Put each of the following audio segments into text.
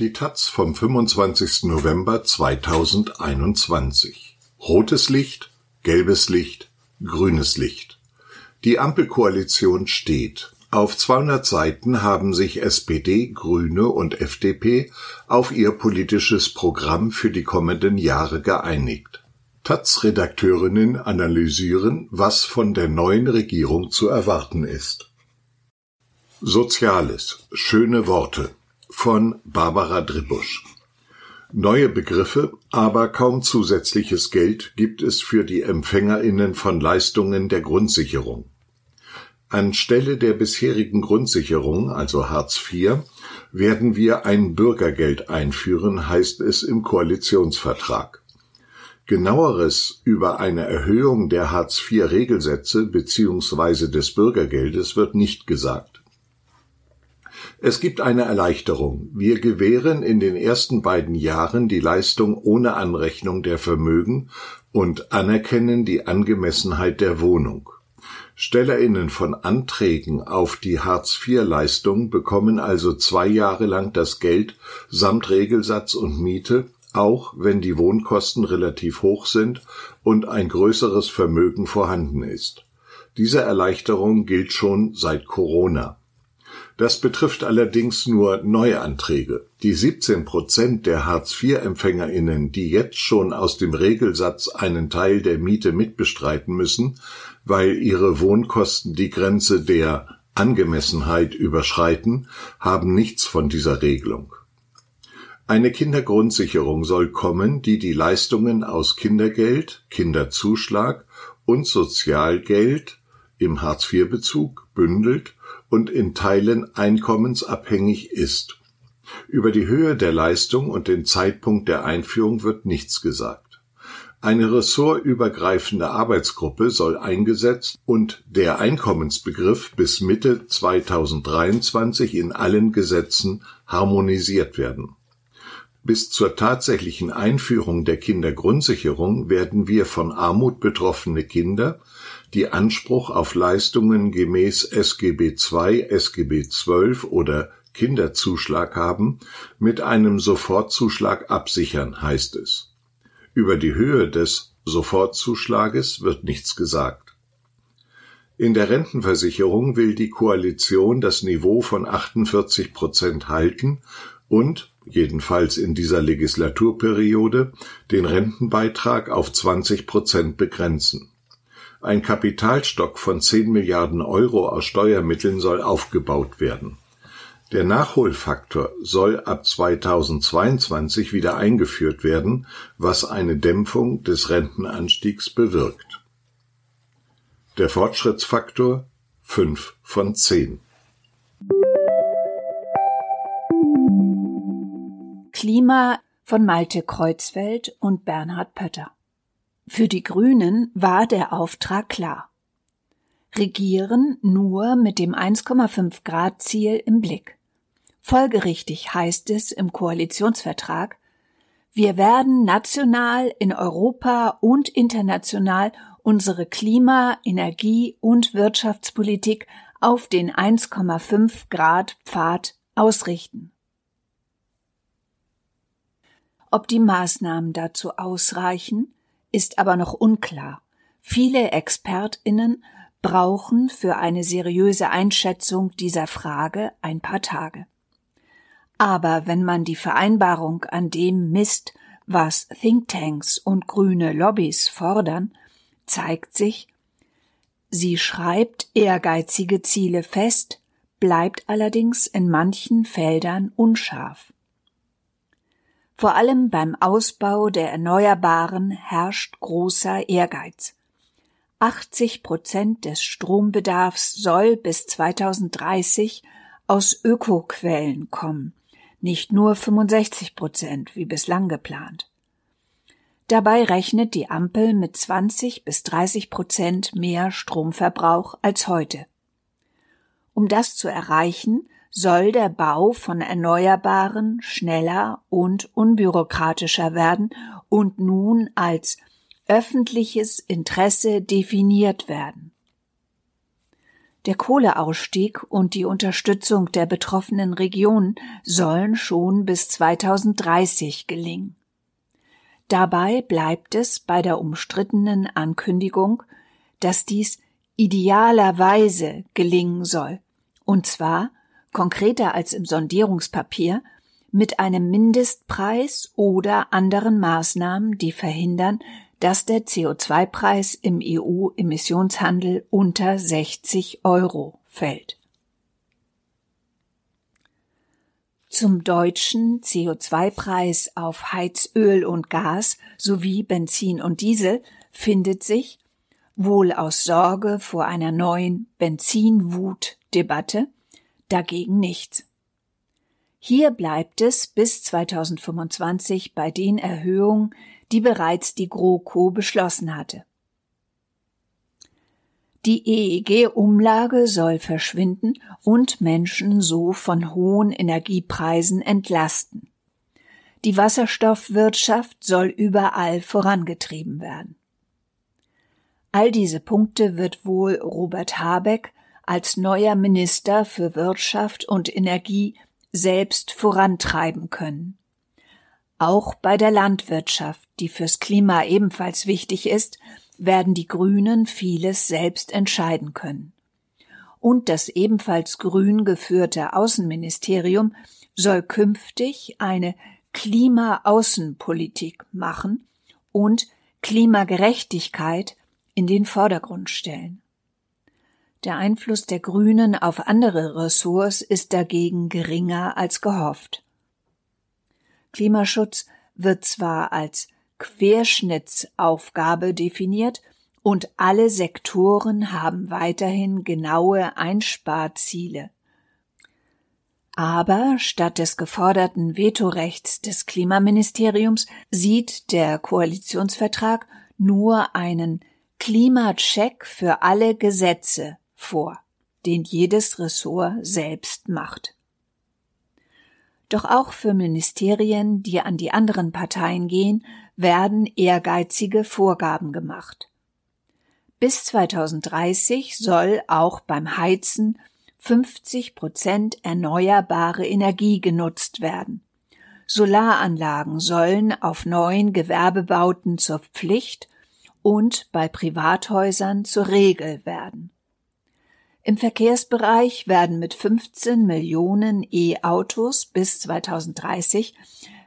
Die taz vom 25. November 2021. Rotes Licht, gelbes Licht, grünes Licht. Die Ampelkoalition steht. Auf 200 Seiten haben sich SPD, Grüne und FDP auf ihr politisches Programm für die kommenden Jahre geeinigt. Taz-Redakteurinnen analysieren, was von der neuen Regierung zu erwarten ist. Soziales. Schöne Worte von Barbara Dribusch. Neue Begriffe, aber kaum zusätzliches Geld gibt es für die Empfängerinnen von Leistungen der Grundsicherung. Anstelle der bisherigen Grundsicherung, also Hartz IV, werden wir ein Bürgergeld einführen, heißt es im Koalitionsvertrag. Genaueres über eine Erhöhung der Hartz IV Regelsätze bzw. des Bürgergeldes wird nicht gesagt. Es gibt eine Erleichterung. Wir gewähren in den ersten beiden Jahren die Leistung ohne Anrechnung der Vermögen und anerkennen die Angemessenheit der Wohnung. Stellerinnen von Anträgen auf die Hartz-IV-Leistung bekommen also zwei Jahre lang das Geld samt Regelsatz und Miete, auch wenn die Wohnkosten relativ hoch sind und ein größeres Vermögen vorhanden ist. Diese Erleichterung gilt schon seit Corona. Das betrifft allerdings nur Neuanträge. Die 17 Prozent der Hartz-IV-EmpfängerInnen, die jetzt schon aus dem Regelsatz einen Teil der Miete mitbestreiten müssen, weil ihre Wohnkosten die Grenze der Angemessenheit überschreiten, haben nichts von dieser Regelung. Eine Kindergrundsicherung soll kommen, die die Leistungen aus Kindergeld, Kinderzuschlag und Sozialgeld im Hartz-IV-Bezug bündelt und in Teilen einkommensabhängig ist. Über die Höhe der Leistung und den Zeitpunkt der Einführung wird nichts gesagt. Eine ressortübergreifende Arbeitsgruppe soll eingesetzt und der Einkommensbegriff bis Mitte 2023 in allen Gesetzen harmonisiert werden. Bis zur tatsächlichen Einführung der Kindergrundsicherung werden wir von Armut betroffene Kinder die Anspruch auf Leistungen gemäß SGB II, SGB XII oder Kinderzuschlag haben, mit einem Sofortzuschlag absichern, heißt es. Über die Höhe des Sofortzuschlages wird nichts gesagt. In der Rentenversicherung will die Koalition das Niveau von 48 Prozent halten und, jedenfalls in dieser Legislaturperiode, den Rentenbeitrag auf 20 Prozent begrenzen. Ein Kapitalstock von 10 Milliarden Euro aus Steuermitteln soll aufgebaut werden. Der Nachholfaktor soll ab 2022 wieder eingeführt werden, was eine Dämpfung des Rentenanstiegs bewirkt. Der Fortschrittsfaktor 5 von 10. Klima von Malte Kreuzfeld und Bernhard Pötter. Für die Grünen war der Auftrag klar. Regieren nur mit dem 1,5 Grad Ziel im Blick. Folgerichtig heißt es im Koalitionsvertrag, wir werden national, in Europa und international unsere Klima-, Energie- und Wirtschaftspolitik auf den 1,5 Grad Pfad ausrichten. Ob die Maßnahmen dazu ausreichen, ist aber noch unklar. Viele Expertinnen brauchen für eine seriöse Einschätzung dieser Frage ein paar Tage. Aber wenn man die Vereinbarung an dem misst, was Thinktanks und grüne Lobbys fordern, zeigt sich, sie schreibt ehrgeizige Ziele fest, bleibt allerdings in manchen Feldern unscharf. Vor allem beim Ausbau der Erneuerbaren herrscht großer Ehrgeiz. 80 Prozent des Strombedarfs soll bis 2030 aus Ökoquellen kommen, nicht nur 65 Prozent wie bislang geplant. Dabei rechnet die Ampel mit 20 bis 30 Prozent mehr Stromverbrauch als heute. Um das zu erreichen, soll der Bau von Erneuerbaren schneller und unbürokratischer werden und nun als öffentliches Interesse definiert werden. Der Kohleausstieg und die Unterstützung der betroffenen Regionen sollen schon bis 2030 gelingen. Dabei bleibt es bei der umstrittenen Ankündigung, dass dies idealerweise gelingen soll, und zwar konkreter als im Sondierungspapier mit einem Mindestpreis oder anderen Maßnahmen, die verhindern, dass der CO2-Preis im EU-Emissionshandel unter 60 Euro fällt. Zum deutschen CO2-Preis auf Heizöl und Gas sowie Benzin und Diesel findet sich, wohl aus Sorge vor einer neuen Benzinwut-Debatte, dagegen nichts. Hier bleibt es bis 2025 bei den Erhöhungen, die bereits die GroKo beschlossen hatte. Die EEG-Umlage soll verschwinden und Menschen so von hohen Energiepreisen entlasten. Die Wasserstoffwirtschaft soll überall vorangetrieben werden. All diese Punkte wird wohl Robert Habeck als neuer Minister für Wirtschaft und Energie selbst vorantreiben können. Auch bei der Landwirtschaft, die fürs Klima ebenfalls wichtig ist, werden die Grünen vieles selbst entscheiden können. Und das ebenfalls grün geführte Außenministerium soll künftig eine Klimaaußenpolitik machen und Klimagerechtigkeit in den Vordergrund stellen. Der Einfluss der Grünen auf andere Ressorts ist dagegen geringer als gehofft. Klimaschutz wird zwar als Querschnittsaufgabe definiert und alle Sektoren haben weiterhin genaue Einsparziele. Aber statt des geforderten Vetorechts des Klimaministeriums sieht der Koalitionsvertrag nur einen Klimacheck für alle Gesetze vor, den jedes Ressort selbst macht. Doch auch für Ministerien, die an die anderen Parteien gehen, werden ehrgeizige Vorgaben gemacht. Bis 2030 soll auch beim Heizen 50 Prozent erneuerbare Energie genutzt werden. Solaranlagen sollen auf neuen Gewerbebauten zur Pflicht und bei Privathäusern zur Regel werden. Im Verkehrsbereich werden mit 15 Millionen E-Autos bis 2030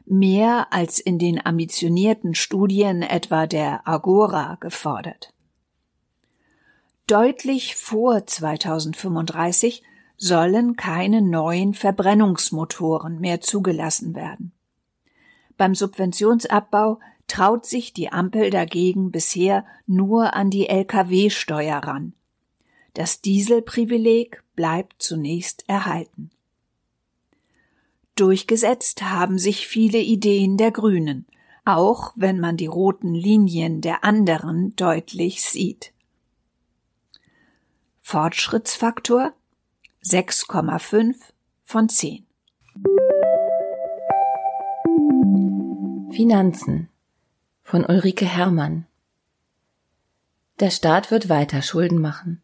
mehr als in den ambitionierten Studien etwa der Agora gefordert. Deutlich vor 2035 sollen keine neuen Verbrennungsmotoren mehr zugelassen werden. Beim Subventionsabbau traut sich die Ampel dagegen bisher nur an die Lkw-Steuer ran, das Dieselprivileg bleibt zunächst erhalten. Durchgesetzt haben sich viele Ideen der Grünen, auch wenn man die roten Linien der anderen deutlich sieht. Fortschrittsfaktor 6,5 von 10. Finanzen von Ulrike Herrmann Der Staat wird weiter Schulden machen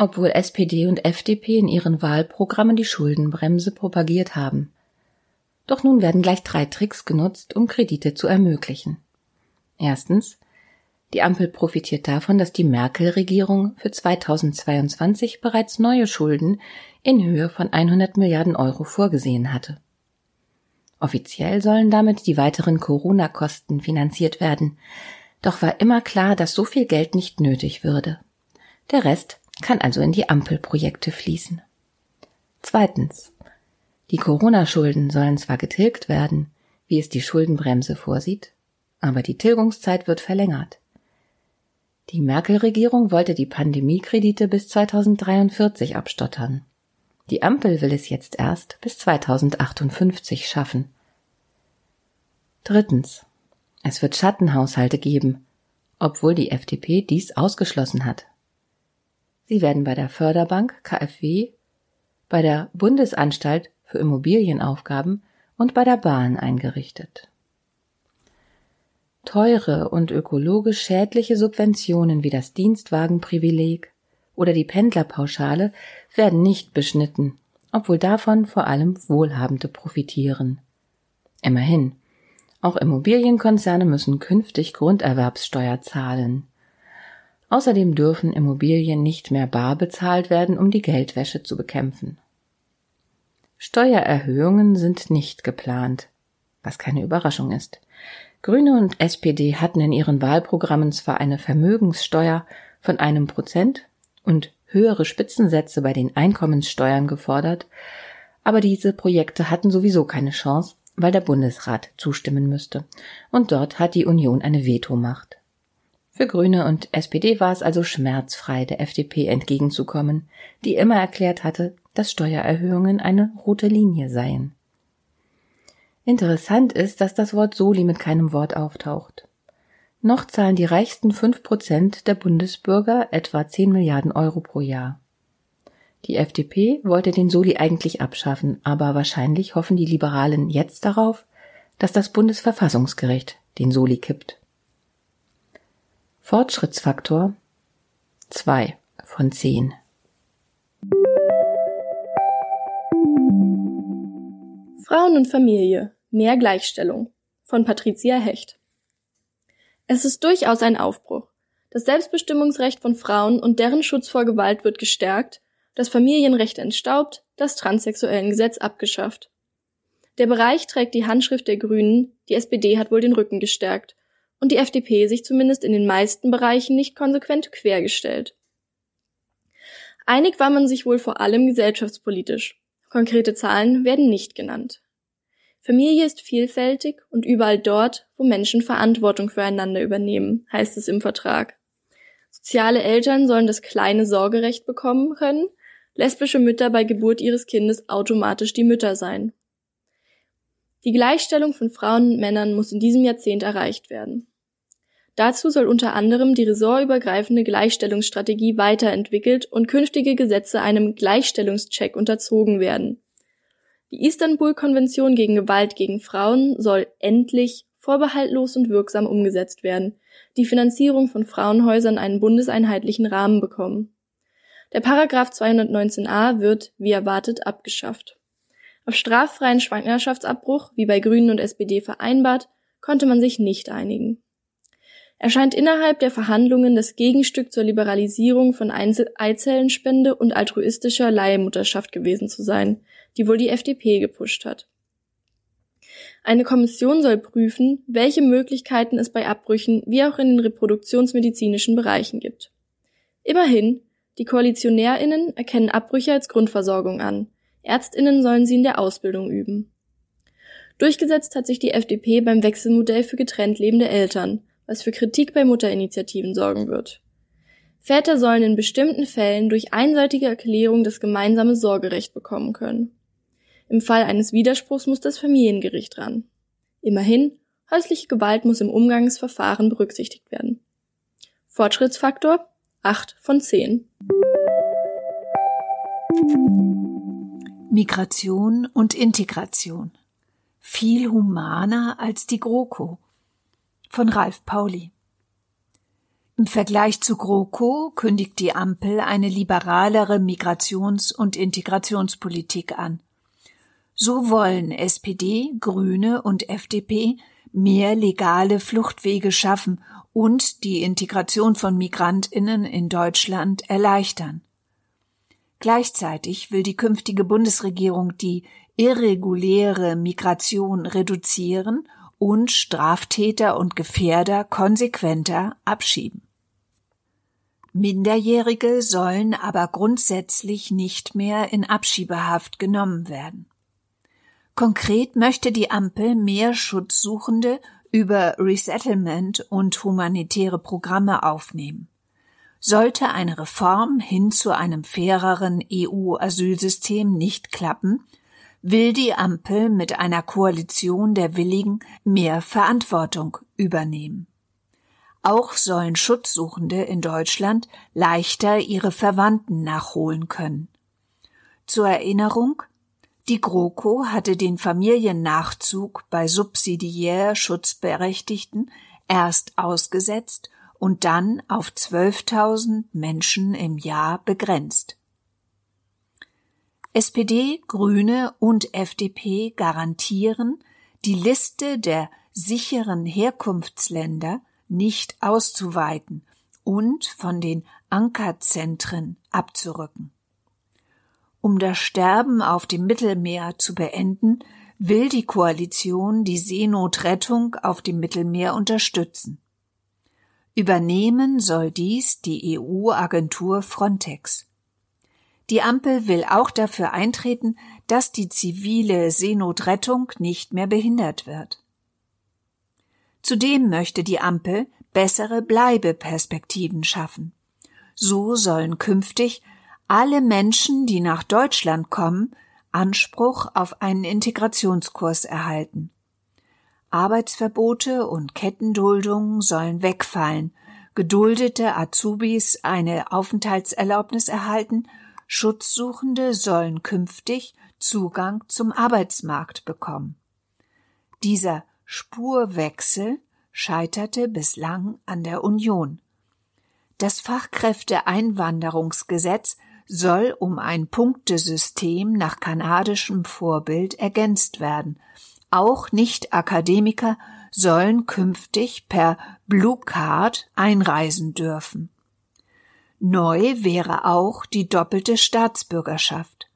obwohl SPD und FDP in ihren Wahlprogrammen die Schuldenbremse propagiert haben. Doch nun werden gleich drei Tricks genutzt, um Kredite zu ermöglichen. Erstens. Die Ampel profitiert davon, dass die Merkel-Regierung für 2022 bereits neue Schulden in Höhe von 100 Milliarden Euro vorgesehen hatte. Offiziell sollen damit die weiteren Corona-Kosten finanziert werden. Doch war immer klar, dass so viel Geld nicht nötig würde. Der Rest kann also in die Ampelprojekte fließen. Zweitens. Die Corona-Schulden sollen zwar getilgt werden, wie es die Schuldenbremse vorsieht, aber die Tilgungszeit wird verlängert. Die Merkel-Regierung wollte die Pandemiekredite bis 2043 abstottern. Die Ampel will es jetzt erst bis 2058 schaffen. Drittens. Es wird Schattenhaushalte geben, obwohl die FDP dies ausgeschlossen hat. Sie werden bei der Förderbank KfW, bei der Bundesanstalt für Immobilienaufgaben und bei der Bahn eingerichtet. Teure und ökologisch schädliche Subventionen wie das Dienstwagenprivileg oder die Pendlerpauschale werden nicht beschnitten, obwohl davon vor allem Wohlhabende profitieren. Immerhin. Auch Immobilienkonzerne müssen künftig Grunderwerbssteuer zahlen. Außerdem dürfen Immobilien nicht mehr bar bezahlt werden, um die Geldwäsche zu bekämpfen. Steuererhöhungen sind nicht geplant, was keine Überraschung ist. Grüne und SPD hatten in ihren Wahlprogrammen zwar eine Vermögenssteuer von einem Prozent und höhere Spitzensätze bei den Einkommenssteuern gefordert, aber diese Projekte hatten sowieso keine Chance, weil der Bundesrat zustimmen müsste, und dort hat die Union eine Vetomacht. Für Grüne und SPD war es also schmerzfrei, der FDP entgegenzukommen, die immer erklärt hatte, dass Steuererhöhungen eine rote Linie seien. Interessant ist, dass das Wort Soli mit keinem Wort auftaucht. Noch zahlen die reichsten fünf Prozent der Bundesbürger etwa zehn Milliarden Euro pro Jahr. Die FDP wollte den Soli eigentlich abschaffen, aber wahrscheinlich hoffen die Liberalen jetzt darauf, dass das Bundesverfassungsgericht den Soli kippt. Fortschrittsfaktor 2 von 10. Frauen und Familie. Mehr Gleichstellung. Von Patricia Hecht. Es ist durchaus ein Aufbruch. Das Selbstbestimmungsrecht von Frauen und deren Schutz vor Gewalt wird gestärkt, das Familienrecht entstaubt, das transsexuellen Gesetz abgeschafft. Der Bereich trägt die Handschrift der Grünen, die SPD hat wohl den Rücken gestärkt und die FDP sich zumindest in den meisten Bereichen nicht konsequent quergestellt. Einig war man sich wohl vor allem gesellschaftspolitisch. Konkrete Zahlen werden nicht genannt. Familie ist vielfältig und überall dort, wo Menschen Verantwortung füreinander übernehmen, heißt es im Vertrag. Soziale Eltern sollen das kleine Sorgerecht bekommen können, lesbische Mütter bei Geburt ihres Kindes automatisch die Mütter sein. Die Gleichstellung von Frauen und Männern muss in diesem Jahrzehnt erreicht werden. Dazu soll unter anderem die ressortübergreifende Gleichstellungsstrategie weiterentwickelt und künftige Gesetze einem Gleichstellungscheck unterzogen werden. Die Istanbul-Konvention gegen Gewalt gegen Frauen soll endlich vorbehaltlos und wirksam umgesetzt werden, die Finanzierung von Frauenhäusern einen bundeseinheitlichen Rahmen bekommen. Der Paragraph 219a wird, wie erwartet, abgeschafft. Auf straffreien Schwangerschaftsabbruch, wie bei Grünen und SPD vereinbart, konnte man sich nicht einigen erscheint innerhalb der Verhandlungen das Gegenstück zur Liberalisierung von Eizellenspende und altruistischer Leihmutterschaft gewesen zu sein, die wohl die FDP gepusht hat. Eine Kommission soll prüfen, welche Möglichkeiten es bei Abbrüchen wie auch in den reproduktionsmedizinischen Bereichen gibt. Immerhin, die Koalitionärinnen erkennen Abbrüche als Grundversorgung an. Ärztinnen sollen sie in der Ausbildung üben. Durchgesetzt hat sich die FDP beim Wechselmodell für getrennt lebende Eltern, was für Kritik bei Mutterinitiativen sorgen wird. Väter sollen in bestimmten Fällen durch einseitige Erklärung das gemeinsame Sorgerecht bekommen können. Im Fall eines Widerspruchs muss das Familiengericht ran. Immerhin, häusliche Gewalt muss im Umgangsverfahren berücksichtigt werden. Fortschrittsfaktor 8 von 10. Migration und Integration. Viel humaner als die GroKo von Ralf Pauli. Im Vergleich zu GroKo kündigt die Ampel eine liberalere Migrations- und Integrationspolitik an. So wollen SPD, Grüne und FDP mehr legale Fluchtwege schaffen und die Integration von Migrantinnen in Deutschland erleichtern. Gleichzeitig will die künftige Bundesregierung die irreguläre Migration reduzieren und Straftäter und Gefährder konsequenter abschieben. Minderjährige sollen aber grundsätzlich nicht mehr in Abschiebehaft genommen werden. Konkret möchte die Ampel mehr Schutzsuchende über Resettlement und humanitäre Programme aufnehmen. Sollte eine Reform hin zu einem faireren EU-Asylsystem nicht klappen, will die Ampel mit einer Koalition der Willigen mehr Verantwortung übernehmen. Auch sollen Schutzsuchende in Deutschland leichter ihre Verwandten nachholen können. Zur Erinnerung, die GroKo hatte den Familiennachzug bei subsidiär Schutzberechtigten erst ausgesetzt und dann auf 12.000 Menschen im Jahr begrenzt. SPD, Grüne und FDP garantieren, die Liste der sicheren Herkunftsländer nicht auszuweiten und von den Ankerzentren abzurücken. Um das Sterben auf dem Mittelmeer zu beenden, will die Koalition die Seenotrettung auf dem Mittelmeer unterstützen. Übernehmen soll dies die EU-Agentur Frontex. Die Ampel will auch dafür eintreten, dass die zivile Seenotrettung nicht mehr behindert wird. Zudem möchte die Ampel bessere Bleibeperspektiven schaffen. So sollen künftig alle Menschen, die nach Deutschland kommen, Anspruch auf einen Integrationskurs erhalten. Arbeitsverbote und Kettenduldungen sollen wegfallen, geduldete Azubis eine Aufenthaltserlaubnis erhalten, Schutzsuchende sollen künftig Zugang zum Arbeitsmarkt bekommen. Dieser Spurwechsel scheiterte bislang an der Union. Das Fachkräfteeinwanderungsgesetz soll um ein Punktesystem nach kanadischem Vorbild ergänzt werden. Auch Nicht-Akademiker sollen künftig per Blue Card einreisen dürfen. Neu wäre auch die doppelte Staatsbürgerschaft.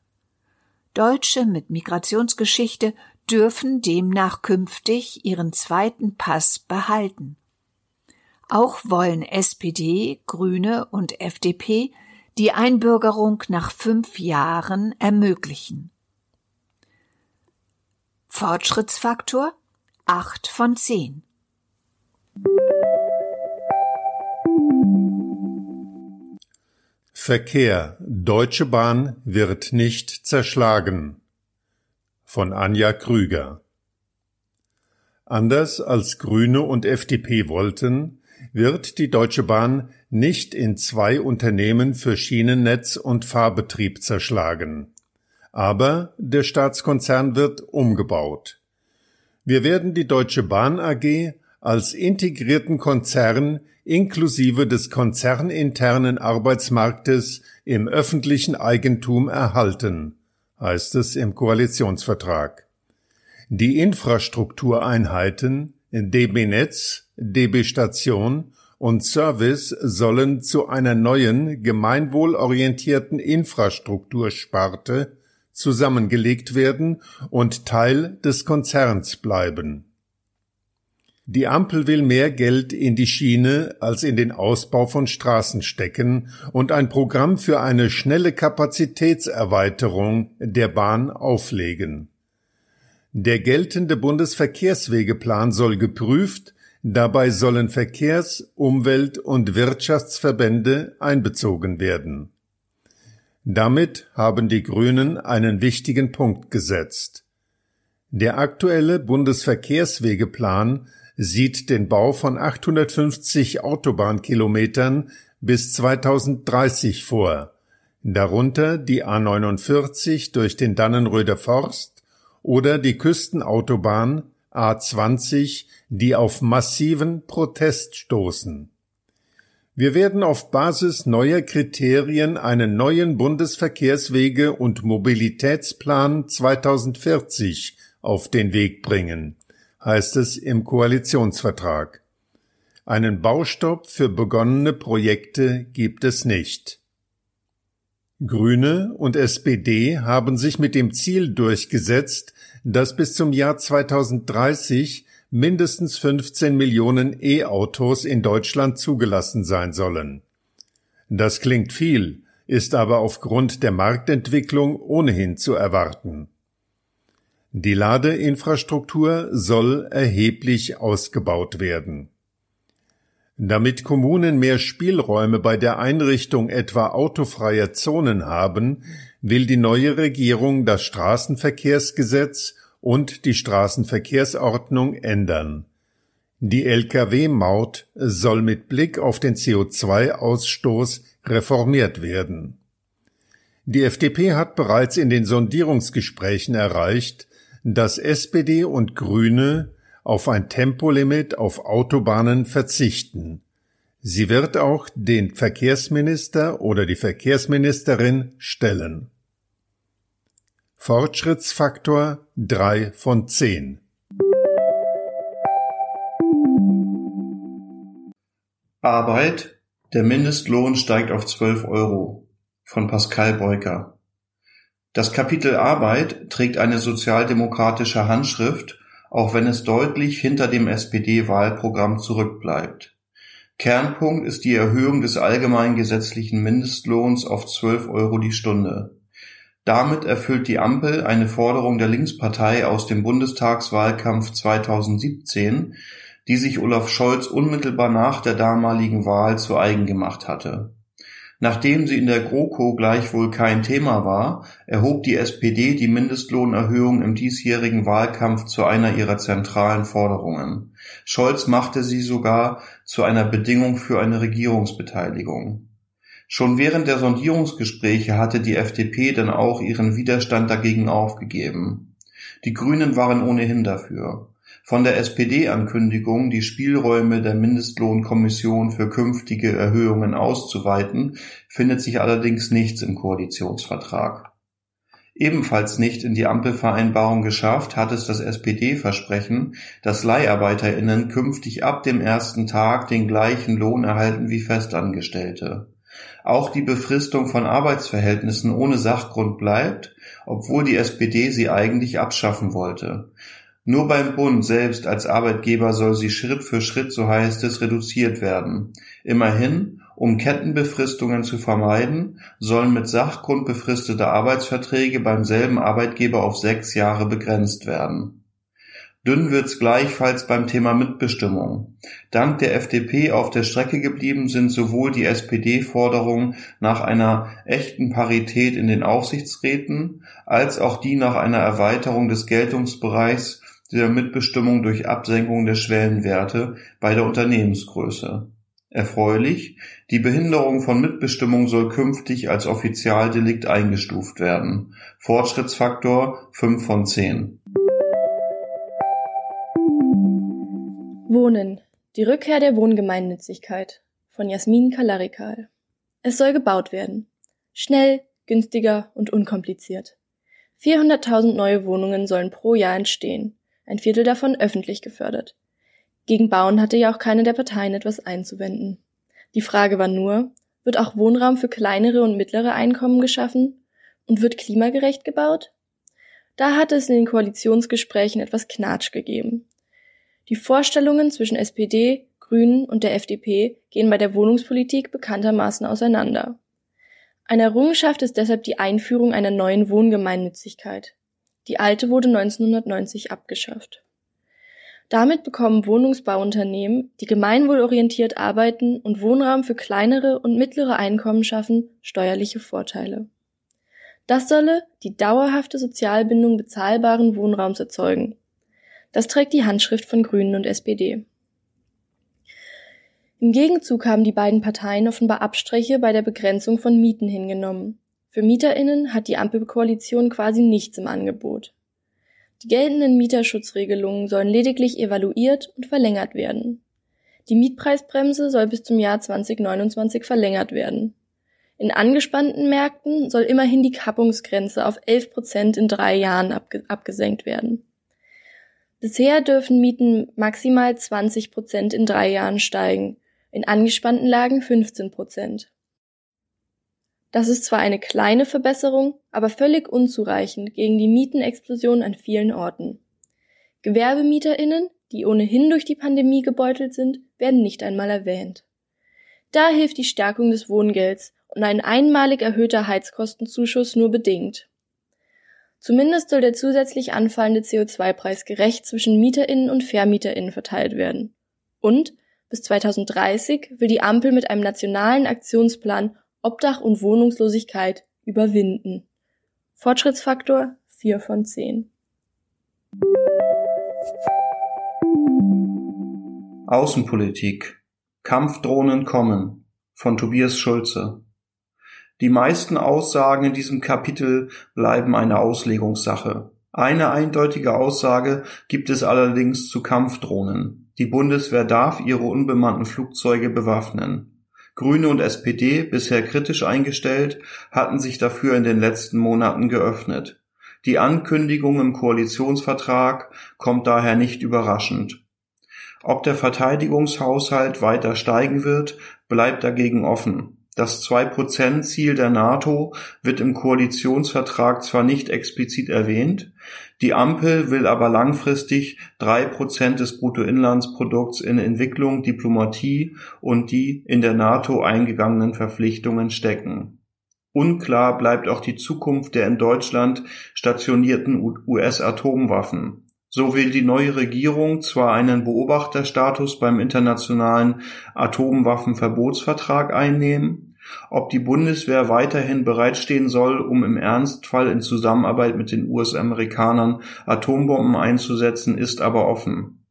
Deutsche mit Migrationsgeschichte dürfen demnach künftig ihren zweiten Pass behalten. Auch wollen SPD, Grüne und FDP die Einbürgerung nach fünf Jahren ermöglichen. Fortschrittsfaktor acht von zehn. Verkehr. Deutsche Bahn wird nicht zerschlagen. Von Anja Krüger. Anders als Grüne und FDP wollten, wird die Deutsche Bahn nicht in zwei Unternehmen für Schienennetz und Fahrbetrieb zerschlagen. Aber der Staatskonzern wird umgebaut. Wir werden die Deutsche Bahn AG als integrierten Konzern inklusive des konzerninternen Arbeitsmarktes im öffentlichen Eigentum erhalten, heißt es im Koalitionsvertrag. Die Infrastruktureinheiten DB Netz, DB Station und Service sollen zu einer neuen gemeinwohlorientierten Infrastruktursparte zusammengelegt werden und Teil des Konzerns bleiben. Die Ampel will mehr Geld in die Schiene als in den Ausbau von Straßen stecken und ein Programm für eine schnelle Kapazitätserweiterung der Bahn auflegen. Der geltende Bundesverkehrswegeplan soll geprüft, dabei sollen Verkehrs-, Umwelt- und Wirtschaftsverbände einbezogen werden. Damit haben die Grünen einen wichtigen Punkt gesetzt. Der aktuelle Bundesverkehrswegeplan sieht den Bau von 850 Autobahnkilometern bis 2030 vor, darunter die A49 durch den Dannenröder Forst oder die Küstenautobahn A20, die auf massiven Protest stoßen. Wir werden auf Basis neuer Kriterien einen neuen Bundesverkehrswege- und Mobilitätsplan 2040 auf den Weg bringen, heißt es im Koalitionsvertrag. Einen Baustopp für begonnene Projekte gibt es nicht. Grüne und SPD haben sich mit dem Ziel durchgesetzt, dass bis zum Jahr 2030 mindestens 15 Millionen E-Autos in Deutschland zugelassen sein sollen. Das klingt viel, ist aber aufgrund der Marktentwicklung ohnehin zu erwarten. Die Ladeinfrastruktur soll erheblich ausgebaut werden. Damit Kommunen mehr Spielräume bei der Einrichtung etwa autofreier Zonen haben, will die neue Regierung das Straßenverkehrsgesetz und die Straßenverkehrsordnung ändern. Die Lkw-Maut soll mit Blick auf den CO2-Ausstoß reformiert werden. Die FDP hat bereits in den Sondierungsgesprächen erreicht, dass SPD und Grüne auf ein Tempolimit auf Autobahnen verzichten. Sie wird auch den Verkehrsminister oder die Verkehrsministerin stellen. Fortschrittsfaktor 3 von 10 Arbeit, der Mindestlohn steigt auf 12 Euro von Pascal Beuker. Das Kapitel Arbeit trägt eine sozialdemokratische Handschrift, auch wenn es deutlich hinter dem SPD-Wahlprogramm zurückbleibt. Kernpunkt ist die Erhöhung des allgemeinen gesetzlichen Mindestlohns auf 12 Euro die Stunde. Damit erfüllt die Ampel eine Forderung der Linkspartei aus dem Bundestagswahlkampf 2017, die sich Olaf Scholz unmittelbar nach der damaligen Wahl zu eigen gemacht hatte. Nachdem sie in der GroKo gleichwohl kein Thema war, erhob die SPD die Mindestlohnerhöhung im diesjährigen Wahlkampf zu einer ihrer zentralen Forderungen. Scholz machte sie sogar zu einer Bedingung für eine Regierungsbeteiligung. Schon während der Sondierungsgespräche hatte die FDP dann auch ihren Widerstand dagegen aufgegeben. Die Grünen waren ohnehin dafür. Von der SPD-Ankündigung, die Spielräume der Mindestlohnkommission für künftige Erhöhungen auszuweiten, findet sich allerdings nichts im Koalitionsvertrag. Ebenfalls nicht in die Ampelvereinbarung geschafft hat es das SPD-Versprechen, dass LeiharbeiterInnen künftig ab dem ersten Tag den gleichen Lohn erhalten wie Festangestellte. Auch die Befristung von Arbeitsverhältnissen ohne Sachgrund bleibt, obwohl die SPD sie eigentlich abschaffen wollte. Nur beim Bund selbst als Arbeitgeber soll sie Schritt für Schritt, so heißt es, reduziert werden. Immerhin, um Kettenbefristungen zu vermeiden, sollen mit Sachgrund befristete Arbeitsverträge beim selben Arbeitgeber auf sechs Jahre begrenzt werden. Dünn wird's gleichfalls beim Thema Mitbestimmung. Dank der FDP auf der Strecke geblieben sind sowohl die SPD-Forderungen nach einer echten Parität in den Aufsichtsräten als auch die nach einer Erweiterung des Geltungsbereichs der Mitbestimmung durch Absenkung der Schwellenwerte bei der Unternehmensgröße. Erfreulich, die Behinderung von Mitbestimmung soll künftig als Offizialdelikt eingestuft werden. Fortschrittsfaktor 5 von 10. Wohnen. Die Rückkehr der Wohngemeinnützigkeit von Jasmin Kalarikal. Es soll gebaut werden. Schnell, günstiger und unkompliziert. 400.000 neue Wohnungen sollen pro Jahr entstehen ein Viertel davon öffentlich gefördert. Gegen Bauen hatte ja auch keine der Parteien etwas einzuwenden. Die Frage war nur, wird auch Wohnraum für kleinere und mittlere Einkommen geschaffen? Und wird klimagerecht gebaut? Da hatte es in den Koalitionsgesprächen etwas Knatsch gegeben. Die Vorstellungen zwischen SPD, Grünen und der FDP gehen bei der Wohnungspolitik bekanntermaßen auseinander. Eine Errungenschaft ist deshalb die Einführung einer neuen Wohngemeinnützigkeit. Die alte wurde 1990 abgeschafft. Damit bekommen Wohnungsbauunternehmen, die gemeinwohlorientiert arbeiten und Wohnraum für kleinere und mittlere Einkommen schaffen, steuerliche Vorteile. Das solle die dauerhafte Sozialbindung bezahlbaren Wohnraums erzeugen. Das trägt die Handschrift von Grünen und SPD. Im Gegenzug haben die beiden Parteien offenbar Abstriche bei der Begrenzung von Mieten hingenommen. Für MieterInnen hat die Ampelkoalition quasi nichts im Angebot. Die geltenden Mieterschutzregelungen sollen lediglich evaluiert und verlängert werden. Die Mietpreisbremse soll bis zum Jahr 2029 verlängert werden. In angespannten Märkten soll immerhin die Kappungsgrenze auf 11 Prozent in drei Jahren abge abgesenkt werden. Bisher dürfen Mieten maximal 20 Prozent in drei Jahren steigen, in angespannten Lagen 15 Prozent. Das ist zwar eine kleine Verbesserung, aber völlig unzureichend gegen die Mietenexplosion an vielen Orten. GewerbemieterInnen, die ohnehin durch die Pandemie gebeutelt sind, werden nicht einmal erwähnt. Da hilft die Stärkung des Wohngelds und ein einmalig erhöhter Heizkostenzuschuss nur bedingt. Zumindest soll der zusätzlich anfallende CO2-Preis gerecht zwischen MieterInnen und VermieterInnen verteilt werden. Und bis 2030 will die Ampel mit einem nationalen Aktionsplan Obdach und Wohnungslosigkeit überwinden. Fortschrittsfaktor 4 von 10. Außenpolitik Kampfdrohnen kommen von Tobias Schulze Die meisten Aussagen in diesem Kapitel bleiben eine Auslegungssache. Eine eindeutige Aussage gibt es allerdings zu Kampfdrohnen. Die Bundeswehr darf ihre unbemannten Flugzeuge bewaffnen. Grüne und SPD, bisher kritisch eingestellt, hatten sich dafür in den letzten Monaten geöffnet. Die Ankündigung im Koalitionsvertrag kommt daher nicht überraschend. Ob der Verteidigungshaushalt weiter steigen wird, bleibt dagegen offen. Das Zwei-Prozent-Ziel der NATO wird im Koalitionsvertrag zwar nicht explizit erwähnt, die Ampel will aber langfristig drei Prozent des Bruttoinlandsprodukts in Entwicklung, Diplomatie und die in der NATO eingegangenen Verpflichtungen stecken. Unklar bleibt auch die Zukunft der in Deutschland stationierten US-Atomwaffen. So will die neue Regierung zwar einen Beobachterstatus beim internationalen Atomwaffenverbotsvertrag einnehmen, ob die Bundeswehr weiterhin bereitstehen soll, um im Ernstfall in Zusammenarbeit mit den US-Amerikanern Atombomben einzusetzen, ist aber offen.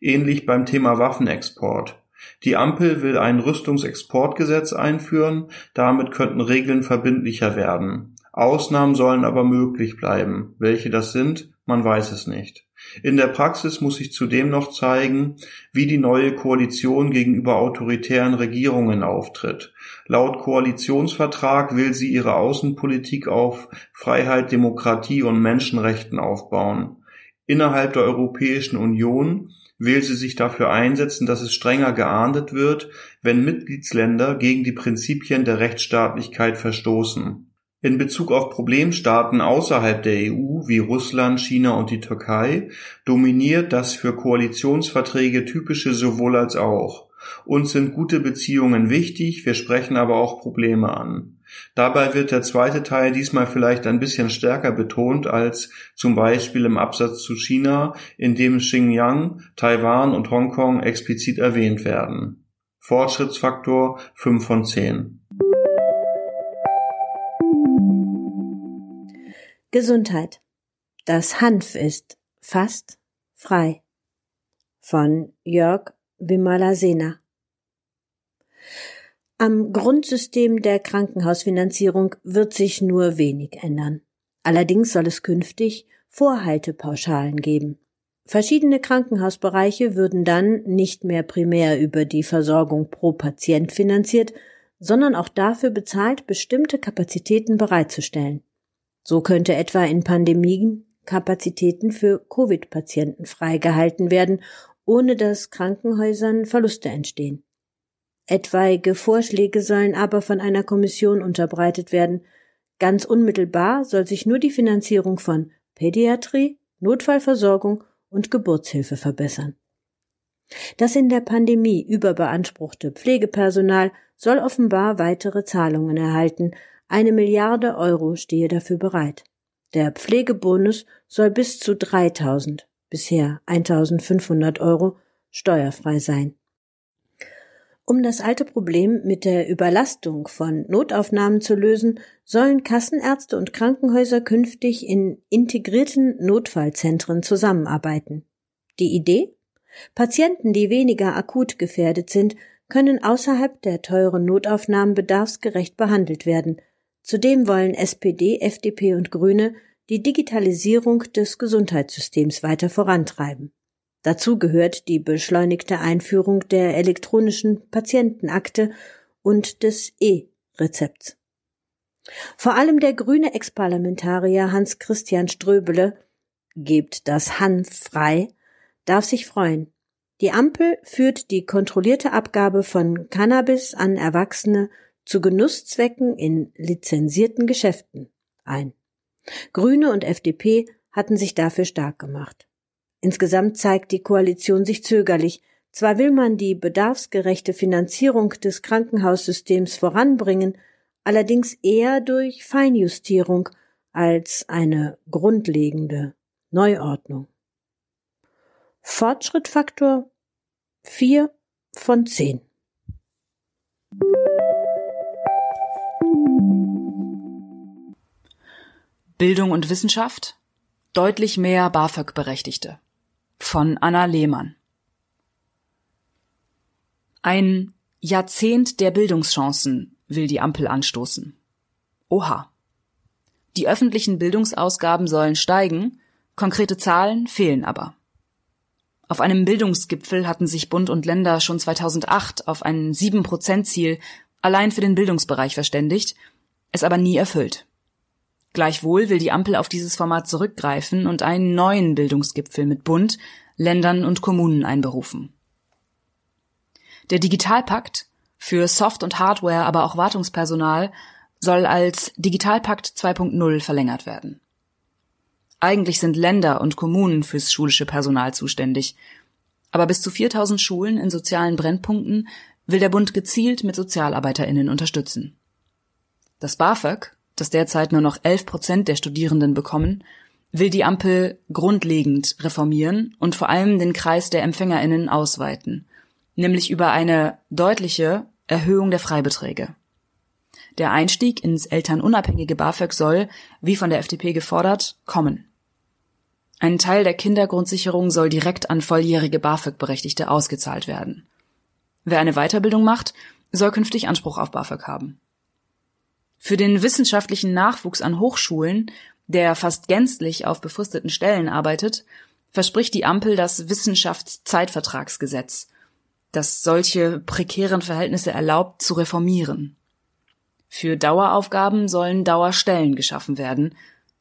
Ähnlich beim Thema Waffenexport. Die Ampel will ein Rüstungsexportgesetz einführen, damit könnten Regeln verbindlicher werden. Ausnahmen sollen aber möglich bleiben. Welche das sind, man weiß es nicht. In der Praxis muss sich zudem noch zeigen, wie die neue Koalition gegenüber autoritären Regierungen auftritt. Laut Koalitionsvertrag will sie ihre Außenpolitik auf Freiheit, Demokratie und Menschenrechten aufbauen. Innerhalb der Europäischen Union will sie sich dafür einsetzen, dass es strenger geahndet wird, wenn Mitgliedsländer gegen die Prinzipien der Rechtsstaatlichkeit verstoßen. In Bezug auf Problemstaaten außerhalb der EU wie Russland, China und die Türkei dominiert das für Koalitionsverträge typische sowohl als auch. Uns sind gute Beziehungen wichtig, wir sprechen aber auch Probleme an. Dabei wird der zweite Teil diesmal vielleicht ein bisschen stärker betont als zum Beispiel im Absatz zu China, in dem Xinjiang, Taiwan und Hongkong explizit erwähnt werden. Fortschrittsfaktor 5 von 10. Gesundheit. Das Hanf ist fast frei. Von Jörg Bimalasena. Am Grundsystem der Krankenhausfinanzierung wird sich nur wenig ändern. Allerdings soll es künftig Vorhaltepauschalen geben. Verschiedene Krankenhausbereiche würden dann nicht mehr primär über die Versorgung pro Patient finanziert, sondern auch dafür bezahlt, bestimmte Kapazitäten bereitzustellen. So könnte etwa in Pandemien Kapazitäten für Covid-Patienten freigehalten werden, ohne dass Krankenhäusern Verluste entstehen. Etwaige Vorschläge sollen aber von einer Kommission unterbreitet werden. Ganz unmittelbar soll sich nur die Finanzierung von Pädiatrie, Notfallversorgung und Geburtshilfe verbessern. Das in der Pandemie überbeanspruchte Pflegepersonal soll offenbar weitere Zahlungen erhalten, eine Milliarde Euro stehe dafür bereit. Der Pflegebonus soll bis zu 3000, bisher 1500 Euro, steuerfrei sein. Um das alte Problem mit der Überlastung von Notaufnahmen zu lösen, sollen Kassenärzte und Krankenhäuser künftig in integrierten Notfallzentren zusammenarbeiten. Die Idee? Patienten, die weniger akut gefährdet sind, können außerhalb der teuren Notaufnahmen bedarfsgerecht behandelt werden, Zudem wollen SPD, FDP und Grüne die Digitalisierung des Gesundheitssystems weiter vorantreiben. Dazu gehört die beschleunigte Einführung der elektronischen Patientenakte und des E-Rezepts. Vor allem der grüne Ex-Parlamentarier Hans-Christian Ströbele gebt das Hanf frei, darf sich freuen. Die Ampel führt die kontrollierte Abgabe von Cannabis an Erwachsene zu Genusszwecken in lizenzierten Geschäften ein. Grüne und FDP hatten sich dafür stark gemacht. Insgesamt zeigt die Koalition sich zögerlich. Zwar will man die bedarfsgerechte Finanzierung des Krankenhaussystems voranbringen, allerdings eher durch Feinjustierung als eine grundlegende Neuordnung. Fortschrittfaktor 4 von 10. Bildung und Wissenschaft deutlich mehr BAföG-Berechtigte von Anna Lehmann. Ein Jahrzehnt der Bildungschancen will die Ampel anstoßen. Oha. Die öffentlichen Bildungsausgaben sollen steigen, konkrete Zahlen fehlen aber. Auf einem Bildungsgipfel hatten sich Bund und Länder schon 2008 auf ein 7-Prozent-Ziel allein für den Bildungsbereich verständigt, es aber nie erfüllt. Gleichwohl will die Ampel auf dieses Format zurückgreifen und einen neuen Bildungsgipfel mit Bund, Ländern und Kommunen einberufen. Der Digitalpakt für Soft- und Hardware, aber auch Wartungspersonal soll als Digitalpakt 2.0 verlängert werden. Eigentlich sind Länder und Kommunen fürs schulische Personal zuständig, aber bis zu 4000 Schulen in sozialen Brennpunkten will der Bund gezielt mit Sozialarbeiterinnen unterstützen. Das BAföG, das derzeit nur noch 11 Prozent der Studierenden bekommen, will die Ampel grundlegend reformieren und vor allem den Kreis der Empfängerinnen ausweiten, nämlich über eine deutliche Erhöhung der Freibeträge. Der Einstieg ins elternunabhängige BAföG soll, wie von der FDP gefordert, kommen. Ein Teil der Kindergrundsicherung soll direkt an volljährige BAföG-Berechtigte ausgezahlt werden. Wer eine Weiterbildung macht, soll künftig Anspruch auf BAföG haben. Für den wissenschaftlichen Nachwuchs an Hochschulen, der fast gänzlich auf befristeten Stellen arbeitet, verspricht die Ampel das Wissenschaftszeitvertragsgesetz, das solche prekären Verhältnisse erlaubt, zu reformieren. Für Daueraufgaben sollen Dauerstellen geschaffen werden,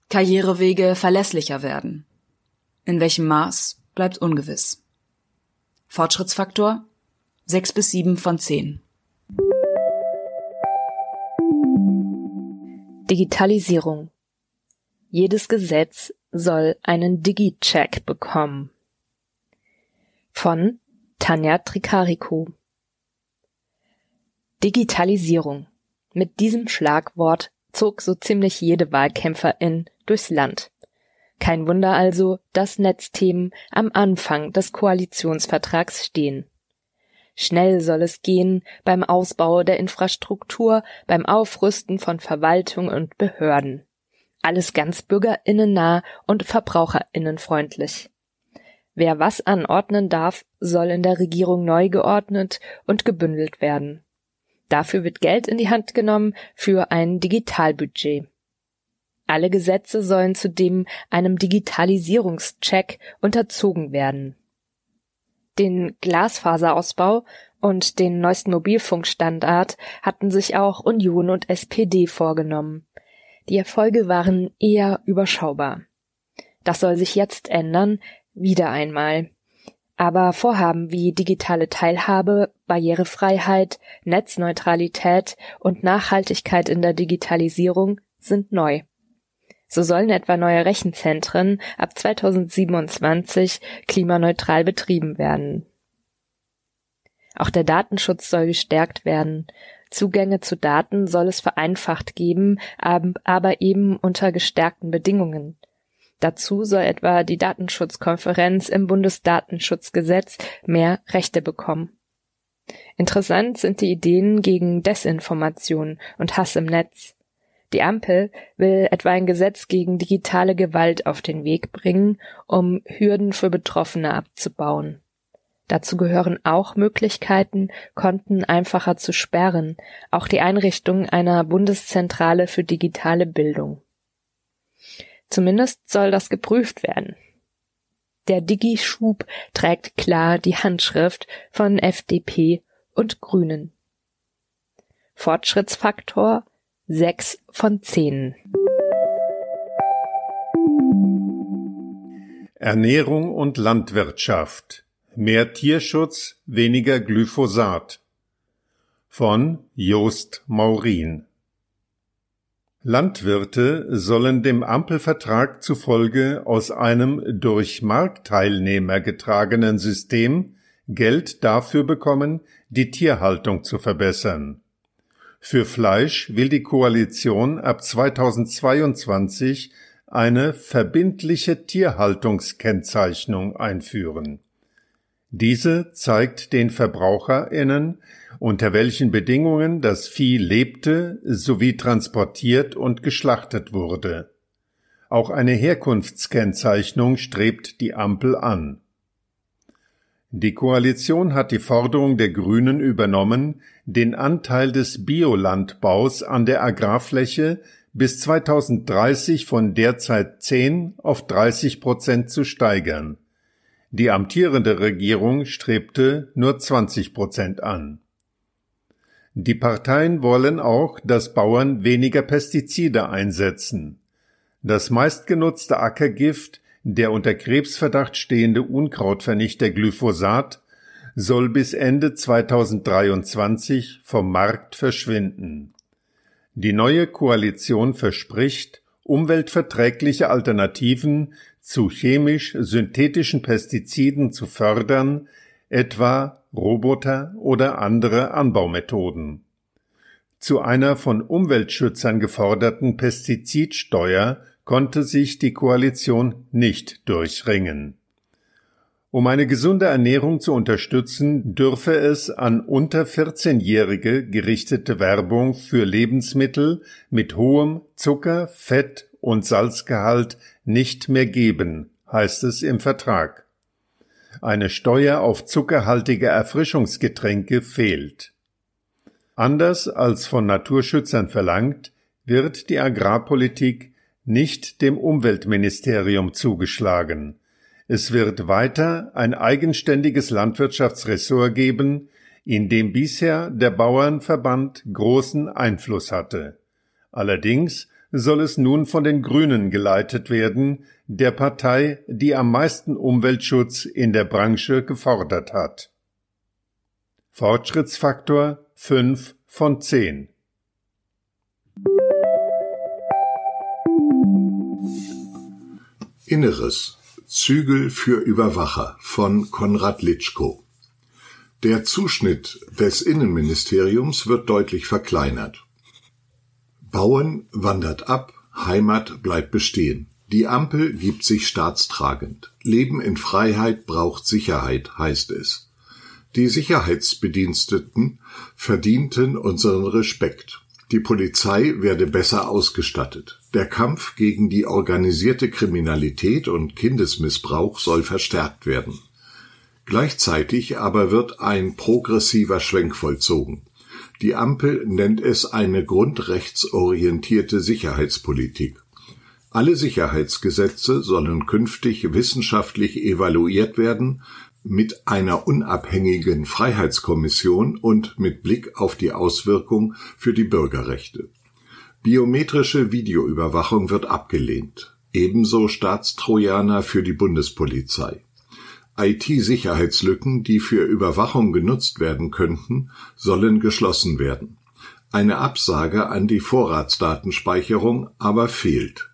Karrierewege verlässlicher werden. In welchem Maß bleibt ungewiss. Fortschrittsfaktor sechs bis sieben von zehn. Digitalisierung. Jedes Gesetz soll einen Digi-Check bekommen. Von Tanja Tricarico. Digitalisierung. Mit diesem Schlagwort zog so ziemlich jede Wahlkämpferin durchs Land. Kein Wunder also, dass Netzthemen am Anfang des Koalitionsvertrags stehen. Schnell soll es gehen beim Ausbau der Infrastruktur, beim Aufrüsten von Verwaltung und Behörden. Alles ganz bürgerinnennah und verbraucherinnenfreundlich. Wer was anordnen darf, soll in der Regierung neu geordnet und gebündelt werden. Dafür wird Geld in die Hand genommen für ein Digitalbudget. Alle Gesetze sollen zudem einem Digitalisierungscheck unterzogen werden. Den Glasfaserausbau und den neuesten Mobilfunkstandard hatten sich auch Union und SPD vorgenommen. Die Erfolge waren eher überschaubar. Das soll sich jetzt ändern, wieder einmal. Aber Vorhaben wie digitale Teilhabe, Barrierefreiheit, Netzneutralität und Nachhaltigkeit in der Digitalisierung sind neu. So sollen etwa neue Rechenzentren ab 2027 klimaneutral betrieben werden. Auch der Datenschutz soll gestärkt werden. Zugänge zu Daten soll es vereinfacht geben, aber eben unter gestärkten Bedingungen. Dazu soll etwa die Datenschutzkonferenz im Bundesdatenschutzgesetz mehr Rechte bekommen. Interessant sind die Ideen gegen Desinformation und Hass im Netz. Die Ampel will etwa ein Gesetz gegen digitale Gewalt auf den Weg bringen, um Hürden für Betroffene abzubauen. Dazu gehören auch Möglichkeiten, Konten einfacher zu sperren, auch die Einrichtung einer Bundeszentrale für digitale Bildung. Zumindest soll das geprüft werden. Der Digi-Schub trägt klar die Handschrift von FDP und Grünen. Fortschrittsfaktor sechs von zehn. Ernährung und Landwirtschaft. Mehr Tierschutz, weniger Glyphosat. Von Jost Maurin. Landwirte sollen dem Ampelvertrag zufolge aus einem durch Marktteilnehmer getragenen System Geld dafür bekommen, die Tierhaltung zu verbessern. Für Fleisch will die Koalition ab 2022 eine verbindliche Tierhaltungskennzeichnung einführen. Diese zeigt den Verbraucherinnen, unter welchen Bedingungen das Vieh lebte sowie transportiert und geschlachtet wurde. Auch eine Herkunftskennzeichnung strebt die Ampel an. Die Koalition hat die Forderung der Grünen übernommen, den Anteil des Biolandbaus an der Agrarfläche bis 2030 von derzeit 10 auf 30 Prozent zu steigern. Die amtierende Regierung strebte nur 20 Prozent an. Die Parteien wollen auch, dass Bauern weniger Pestizide einsetzen. Das meistgenutzte Ackergift, der unter Krebsverdacht stehende Unkrautvernichter Glyphosat, soll bis Ende 2023 vom Markt verschwinden. Die neue Koalition verspricht, umweltverträgliche Alternativen zu chemisch-synthetischen Pestiziden zu fördern, etwa Roboter oder andere Anbaumethoden. Zu einer von Umweltschützern geforderten Pestizidsteuer konnte sich die Koalition nicht durchringen. Um eine gesunde Ernährung zu unterstützen, dürfe es an unter 14-Jährige gerichtete Werbung für Lebensmittel mit hohem Zucker, Fett und Salzgehalt nicht mehr geben, heißt es im Vertrag. Eine Steuer auf zuckerhaltige Erfrischungsgetränke fehlt. Anders als von Naturschützern verlangt, wird die Agrarpolitik nicht dem Umweltministerium zugeschlagen. Es wird weiter ein eigenständiges Landwirtschaftsressort geben, in dem bisher der Bauernverband großen Einfluss hatte. Allerdings soll es nun von den Grünen geleitet werden, der Partei, die am meisten Umweltschutz in der Branche gefordert hat. Fortschrittsfaktor 5 von 10 Inneres Zügel für Überwacher von Konrad Litschko Der Zuschnitt des Innenministeriums wird deutlich verkleinert. Bauen wandert ab, Heimat bleibt bestehen. Die Ampel gibt sich staatstragend. Leben in Freiheit braucht Sicherheit, heißt es. Die Sicherheitsbediensteten verdienten unseren Respekt. Die Polizei werde besser ausgestattet. Der Kampf gegen die organisierte Kriminalität und Kindesmissbrauch soll verstärkt werden. Gleichzeitig aber wird ein progressiver Schwenk vollzogen. Die Ampel nennt es eine grundrechtsorientierte Sicherheitspolitik. Alle Sicherheitsgesetze sollen künftig wissenschaftlich evaluiert werden mit einer unabhängigen Freiheitskommission und mit Blick auf die Auswirkung für die Bürgerrechte. Biometrische Videoüberwachung wird abgelehnt, ebenso Staatstrojaner für die Bundespolizei. IT-Sicherheitslücken, die für Überwachung genutzt werden könnten, sollen geschlossen werden. Eine Absage an die Vorratsdatenspeicherung aber fehlt.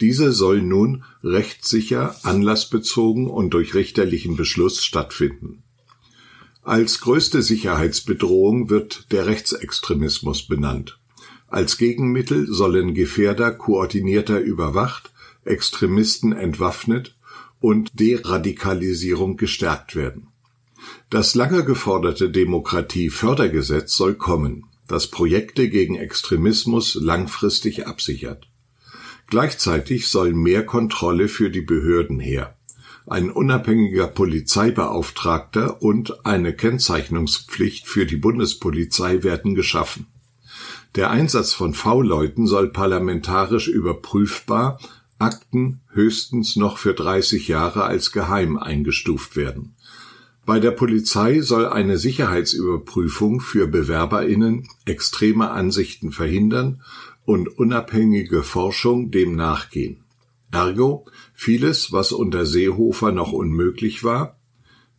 Diese soll nun rechtssicher, anlassbezogen und durch richterlichen Beschluss stattfinden. Als größte Sicherheitsbedrohung wird der Rechtsextremismus benannt. Als Gegenmittel sollen Gefährder koordinierter überwacht, Extremisten entwaffnet und Deradikalisierung gestärkt werden. Das lange geforderte Demokratiefördergesetz soll kommen, das Projekte gegen Extremismus langfristig absichert. Gleichzeitig soll mehr Kontrolle für die Behörden her. Ein unabhängiger Polizeibeauftragter und eine Kennzeichnungspflicht für die Bundespolizei werden geschaffen. Der Einsatz von V-Leuten soll parlamentarisch überprüfbar, Akten höchstens noch für 30 Jahre als geheim eingestuft werden. Bei der Polizei soll eine Sicherheitsüberprüfung für Bewerberinnen extreme Ansichten verhindern und unabhängige Forschung dem nachgehen. Ergo vieles, was unter Seehofer noch unmöglich war,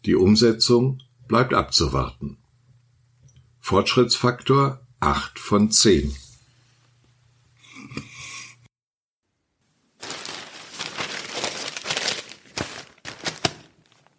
die Umsetzung bleibt abzuwarten. Fortschrittsfaktor 8 von 10